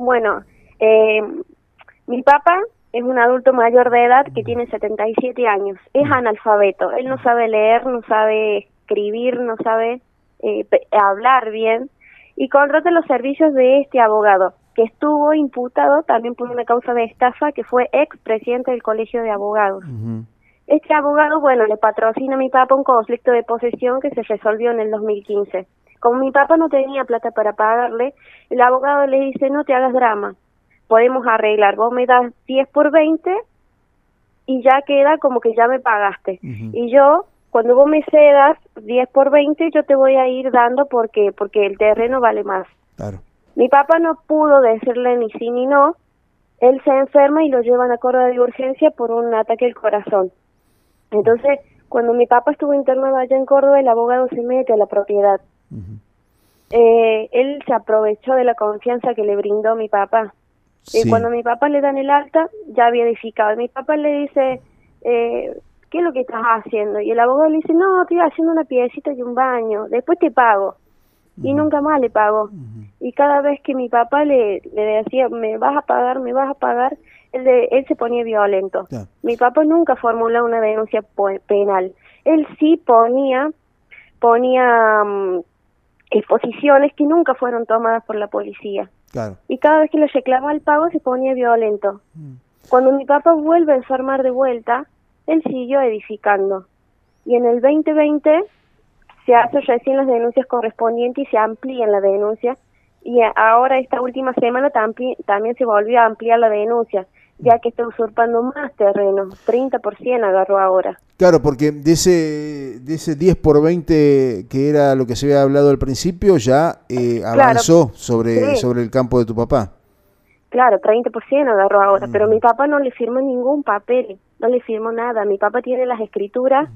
Bueno, eh, mi papá es un adulto mayor de edad que tiene 77 años. Es analfabeto. Él no sabe leer, no sabe escribir, no sabe eh, hablar bien. Y contrata los servicios de este abogado, que estuvo imputado también por una causa de estafa, que fue ex presidente del Colegio de Abogados. Este abogado, bueno, le patrocina a mi papá un conflicto de posesión que se resolvió en el 2015. Como mi papá no tenía plata para pagarle, el abogado le dice, no te hagas drama, podemos arreglar, vos me das 10 por 20 y ya queda como que ya me pagaste. Y yo, cuando vos me cedas 10 por 20, yo te voy a ir dando porque porque el terreno vale más. Claro. Mi papá no pudo decirle ni sí ni no. Él se enferma y lo llevan a Córdoba de urgencia por un ataque al corazón. Entonces, cuando mi papá estuvo internado allá en Córdoba, el abogado se mete a la propiedad. Eh, él se aprovechó de la confianza que le brindó mi papá. Y cuando mi papá le dan el alta, ya había edificado. Mi papá le dice, eh, ¿qué es lo que estás haciendo? Y el abogado le dice, no, estoy haciendo una piecita y un baño, después te pago. Y nunca más le pago. Y cada vez que mi papá le, le decía, me vas a pagar, me vas a pagar, él, de, él se ponía violento. Mi papá nunca formuló una denuncia penal. Él sí ponía, ponía um, exposiciones que nunca fueron tomadas por la policía. Y cada vez que le reclamaba el pago se ponía violento. Mm. Cuando mi papá vuelve a enfermar de vuelta, él siguió edificando. Y en el 2020 se hacen recién las denuncias correspondientes y se amplían la denuncia. Y ahora esta última semana también, también se volvió a ampliar la denuncia ya que está usurpando más terreno, 30% agarró ahora. Claro, porque de ese, de ese 10 por 20 que era lo que se había hablado al principio, ya eh, avanzó sobre, sobre el campo de tu papá. Claro, 30% agarró ahora, pero mi papá no le firmó ningún papel, no le firmó nada. Mi papá tiene las escrituras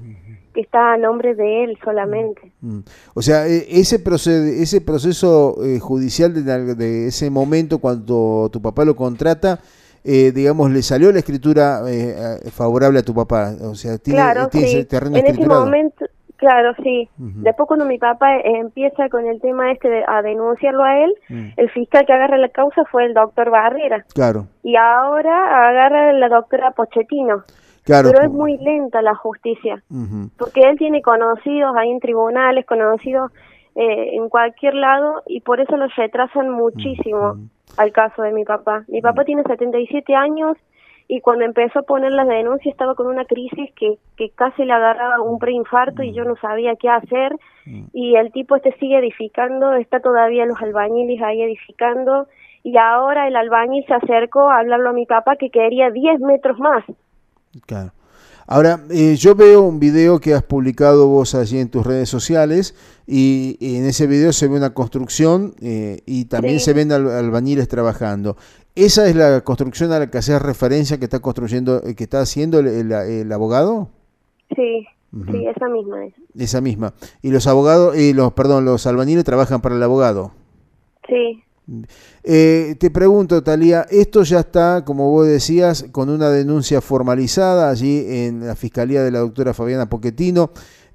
que está a nombre de él solamente. O sea, e, ese, ese proceso eh, judicial de, de ese momento, cuando tu papá lo contrata, eh, digamos, le salió la escritura eh, favorable a tu papá? O sea, tiene, claro, sí. terreno En ese momento, claro, sí. Después cuando mi papá empieza con el tema este a denunciarlo a él, mm. el fiscal que agarra la causa fue el doctor Barrera. Claro. Y ahora agarra la doctora Pochettino. Claro, pero es muy lenta la justicia, porque él tiene conocidos ahí en tribunales, conocidos eh, en cualquier lado, y por eso los retrasan muchísimo al caso de mi papá. Mi papá tiene 77 años y cuando empezó a poner las denuncias estaba con una crisis que, que casi le agarraba un preinfarto y yo no sabía qué hacer y el tipo este sigue edificando, está todavía los albañiles ahí edificando y ahora el albañil se acercó a hablarlo a mi papá que quería 10 metros más. Claro. Ahora, eh, yo veo un video que has publicado vos allí en tus redes sociales y, en ese video se ve una construcción eh, y también se ven albañiles trabajando. ¿Esa es la construcción a la que haces referencia que está construyendo, eh, que está haciendo el, abogado? Sí, sí, esa misma es. Esa misma. Y los abogados, y los, perdón, los albañiles trabajan para el abogado. Sí. Eh, te pregunto, Talía, esto ya está, como vos decías, con una denuncia formalizada allí en la Fiscalía de la doctora Fabiana Poquetino.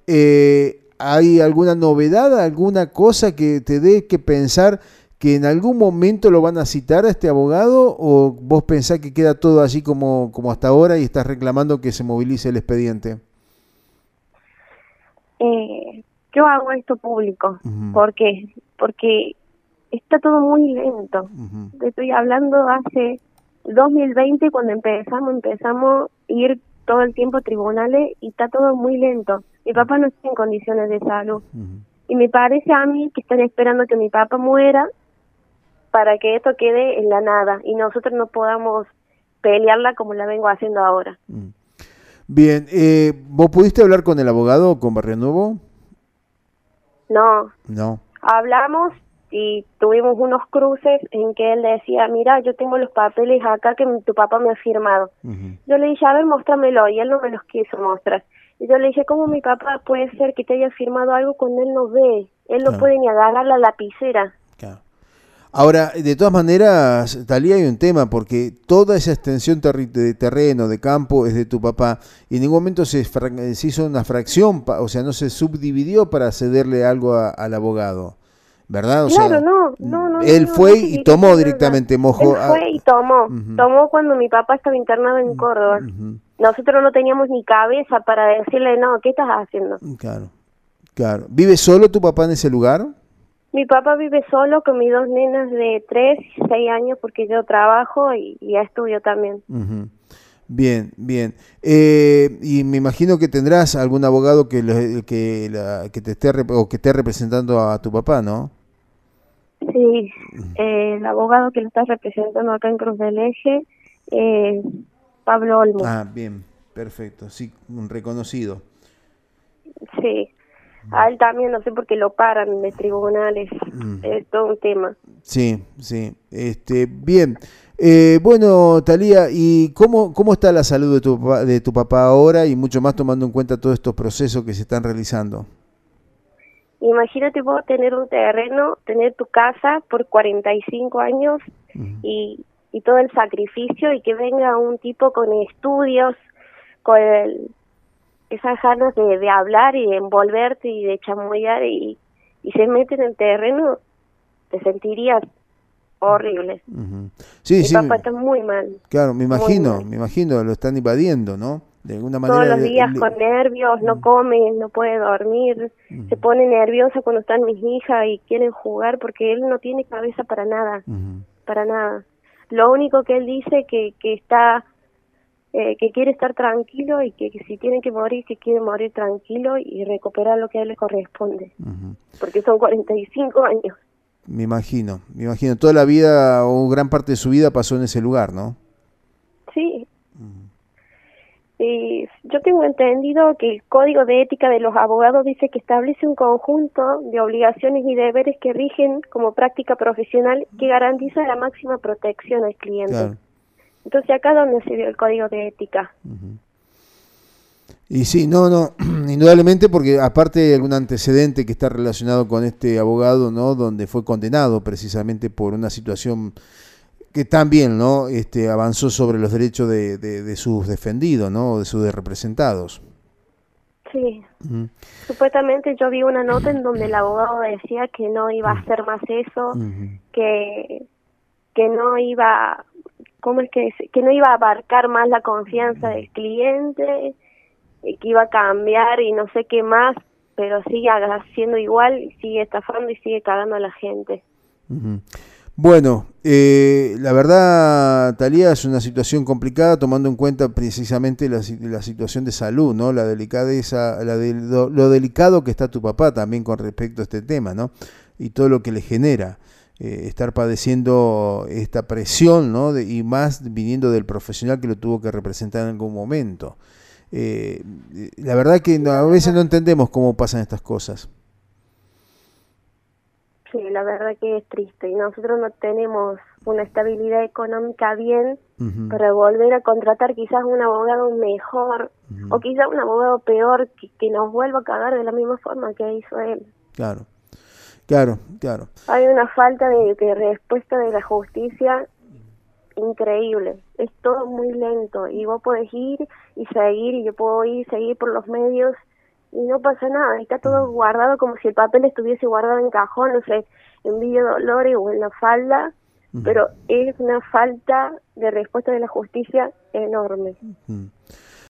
Eh, ¿Hay alguna novedad, alguna cosa que te dé que pensar que en algún momento lo van a citar a este abogado o vos pensás que queda todo así como, como hasta ahora y estás reclamando que se movilice el expediente? Eh, yo hago esto público. ¿Por qué? Porque está todo muy lento. Estoy hablando hace 2020 cuando empezamos, empezamos a ir todo el tiempo a tribunales y está todo muy lento. Mi papá no está en condiciones de salud. Y me parece a mí que están esperando que mi papá muera para que esto quede en la nada y nosotros no podamos pelearla como la vengo haciendo ahora. Bien, eh, ¿vos pudiste hablar con el abogado, con Barrio Nuevo? No. No. Hablamos y tuvimos unos cruces en que él decía, mira, yo tengo los papeles acá que tu papá me ha firmado. Yo le dije, a ver, muéstramelo, y él no me los quiso mostrar. Y yo le dije, ¿cómo mi papá puede ser que te haya firmado algo cuando él no ve? Él no puede ni agarrar la lapicera. Ahora, de todas maneras, Talía, hay un tema, porque toda esa extensión de terreno, de campo, es de tu papá, y en ningún momento se, hizo una fracción, o sea, no se subdividió para cederle algo al abogado. ¿Verdad? claro, no, no, no. Él fue y tomó directamente, mojó. Él fue y tomó, tomó cuando mi papá estaba internado en Córdoba. Nosotros no teníamos ni cabeza para decirle, no, ¿qué estás haciendo? Claro, claro. ¿Vive solo tu papá en ese lugar? Mi papá vive solo con mis dos nenas de 3 y 6 años porque yo trabajo y, ya estudio también. Bien, bien. Eh, y me imagino que tendrás algún abogado que, que, que te esté o que esté representando a tu papá, ¿no? Sí, eh, el abogado que lo está representando acá en Cruz del Eje es Pablo Olmo. Ah, bien, perfecto, sí, reconocido. Sí, a él también, no sé por qué lo paran de tribunales, mm. es todo un tema. Sí, sí, este, bien. Eh, bueno, Talía, ¿y cómo, cómo está la salud de tu, de tu papá ahora y mucho más tomando en cuenta todos estos procesos que se están realizando? Imagínate vos tener un terreno, tener tu casa por 45 años y, y todo el sacrificio y que venga un tipo con estudios, con esas ganas de, de, hablar y de envolverte y de chamullar y, y se mete en el terreno, te sentirías horrible. Sí, Mi sí. papá está muy mal. Claro, me imagino, me imagino, lo están invadiendo, ¿no? De alguna manera. Todos los días con nervios, no mm. come, no puede dormir, se pone nerviosa cuando están mis hijas y quieren jugar porque él no tiene cabeza para nada, para nada. Lo único que él dice que, que está, eh, que quiere estar tranquilo y que, si tiene que morir, que quiere morir tranquilo y recuperar lo que a él le corresponde, porque son 45 años. Me imagino, me imagino. Toda la vida o gran parte de su vida pasó en ese lugar, ¿no? Sí, y yo tengo entendido que el Código de Ética de los Abogados dice que establece un conjunto de obligaciones y deberes que rigen como práctica profesional que garantiza la máxima protección al cliente. Entonces, acá donde se dio el Código de Ética. Y sí, no, no, indudablemente porque aparte de algún antecedente que está relacionado con este abogado, ¿no? Donde fue condenado precisamente por una situación que también no este, avanzó sobre los derechos de, de, sus defendidos no de sus representados. Sí. Supuestamente yo vi una nota en donde el abogado decía que no iba a hacer más eso que que no iba cómo es que que no iba a abarcar más la confianza del cliente que iba a cambiar y no sé qué más pero sigue haciendo igual sigue estafando y sigue cagando a la gente bueno, eh, la verdad, Talía, es una situación complicada tomando en cuenta precisamente la, situación de salud, ¿no? La delicadeza, la de, lo, delicado que está tu papá también con respecto a este tema, ¿no? Y todo lo que le genera. Eh, estar padeciendo esta presión, ¿no? y más viniendo del profesional que lo tuvo que representar en algún momento. Eh, la verdad que a veces no entendemos cómo pasan estas cosas. Sí, la verdad que es triste y nosotros no tenemos una estabilidad económica bien para volver a contratar quizás un abogado mejor o quizás un abogado peor que, nos vuelva a cagar de la misma forma que hizo él. Claro, claro, claro. Hay una falta de, de respuesta de la justicia increíble. Es todo muy lento y vos podés ir y seguir y yo puedo ir y seguir por los medios y no pasa nada, está todo guardado como si el papel estuviese guardado en cajón, no sé, en Villa Dolores o en la falda, pero es una falta de respuesta de la justicia enorme.